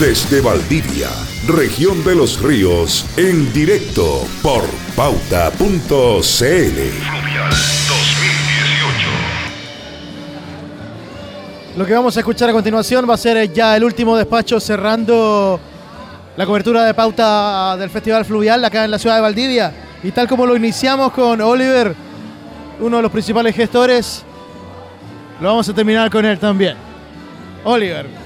Desde Valdivia, región de los ríos, en directo por pauta.cl. Fluvial 2018. Lo que vamos a escuchar a continuación va a ser ya el último despacho cerrando la cobertura de pauta del Festival Fluvial acá en la ciudad de Valdivia. Y tal como lo iniciamos con Oliver, uno de los principales gestores, lo vamos a terminar con él también. Oliver,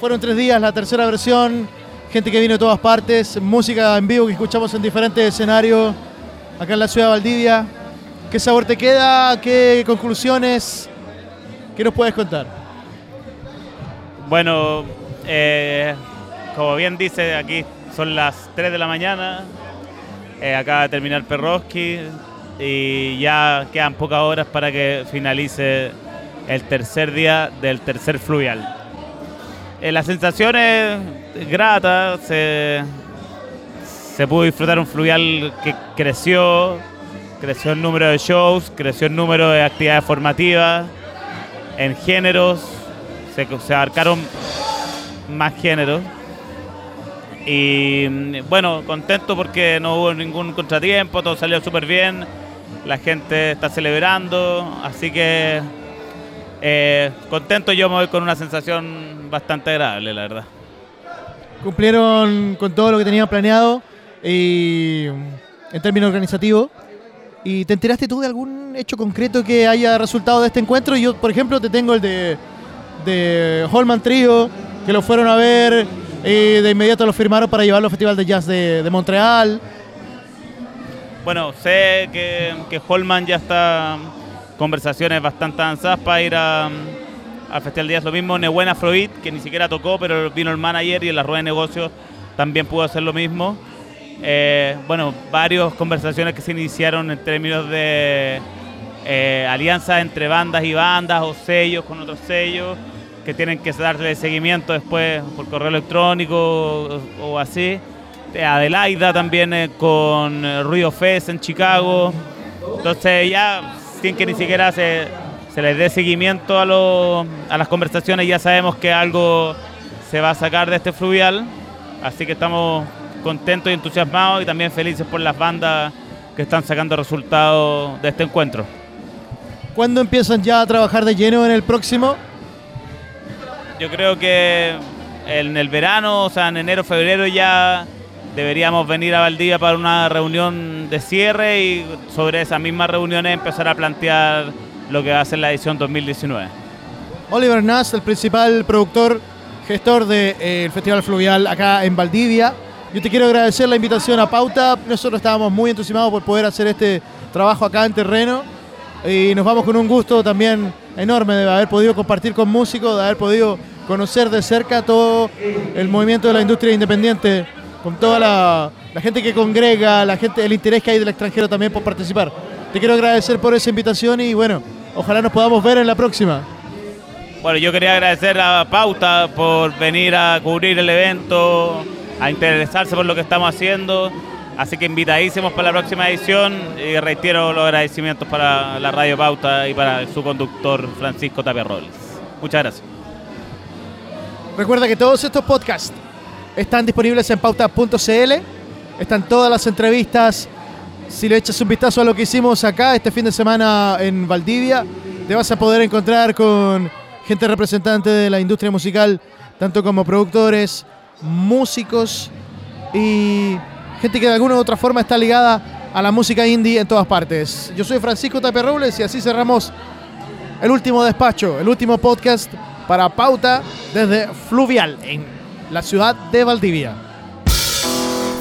fueron tres días, la tercera versión, gente que vino de todas partes, música en vivo que escuchamos en diferentes escenarios acá en la ciudad de Valdivia. ¿Qué sabor te queda? ¿Qué conclusiones? ¿Qué nos puedes contar? Bueno, eh, como bien dice, aquí son las 3 de la mañana, eh, acaba de terminar Perroski y ya quedan pocas horas para que finalice el tercer día del tercer fluvial. Eh, la sensación es grata, se, pudo disfrutar un fluvial que creció, creció el número de shows, creció el número de actividades formativas, en géneros, se, abarcaron más géneros. Y bueno, contento porque no hubo ningún contratiempo, todo salió súper bien, la gente está celebrando, así que eh, contento, yo me voy con una sensación bastante agradable, la verdad. Cumplieron con todo lo que tenían planeado y en términos organizativos. ¿Y te enteraste tú de algún hecho concreto que haya resultado de este encuentro? Yo, por ejemplo, te tengo el de, de Holman Trio, que lo fueron a ver y de inmediato lo firmaron para llevarlo al Festival de Jazz de, de Montreal. Bueno, sé que, que Holman ya está conversaciones bastante avanzadas para ir a, al Festival de Jazz. Lo mismo Neuen Afrobeat, que ni siquiera tocó, pero vino el manager y en la rueda de negocios también pudo hacer lo mismo. Eh, bueno, varias conversaciones que se iniciaron en términos de eh, alianzas entre bandas y bandas o sellos con otros sellos que tienen que darle seguimiento después por correo electrónico o, así. Adelaida también eh, con Ruido Fest en Chicago. Entonces ya sin que ni siquiera se, se les dé seguimiento a, lo, a las conversaciones, ya sabemos que algo se va a sacar de este fluvial. Así que estamos contentos y entusiasmados y también felices por las bandas que están sacando resultados de este encuentro. ¿Cuándo empiezan ya a trabajar de lleno en el próximo? Yo creo que en el verano, o sea, en enero, febrero ya deberíamos venir a Valdivia para una reunión de cierre y sobre esas mismas reuniones empezar a plantear lo que va a ser la edición 2019. Oliver Nass, el principal productor, gestor del de, eh, Festival Fluvial acá en Valdivia. Yo te quiero agradecer la invitación a Pauta. Nosotros estábamos muy entusiasmados por poder hacer este trabajo acá en terreno y nos vamos con un gusto también enorme de haber podido compartir con músicos, de haber podido conocer de cerca todo el movimiento de la industria independiente con toda la, la, gente que congrega, la gente, el interés que hay del extranjero también por participar. Te quiero agradecer por esa invitación y bueno, ojalá nos podamos ver en la próxima. Bueno, yo quería agradecer a Pauta por venir a cubrir el evento, a interesarse por lo que estamos haciendo. Así que invitadísimos para la próxima edición y reitero los agradecimientos para la Radio Pauta y para su conductor Francisco Tapia Robles. Muchas gracias. Recuerda que todos estos podcasts están disponibles en pauta.cl. Están todas las entrevistas. Si le echas un vistazo a lo que hicimos acá este fin de semana en Valdivia, te vas a poder encontrar con gente representante de la industria musical, tanto como productores, músicos y gente que de alguna u otra forma está ligada a la música indie en todas partes. Yo soy Francisco Tapia Robles y así cerramos el último despacho, el último podcast para Pauta desde Fluvial en la ciudad de Valdivia.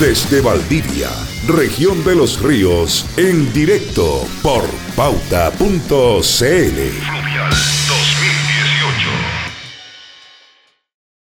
Desde Valdivia, región de los ríos, en directo por pauta.cl.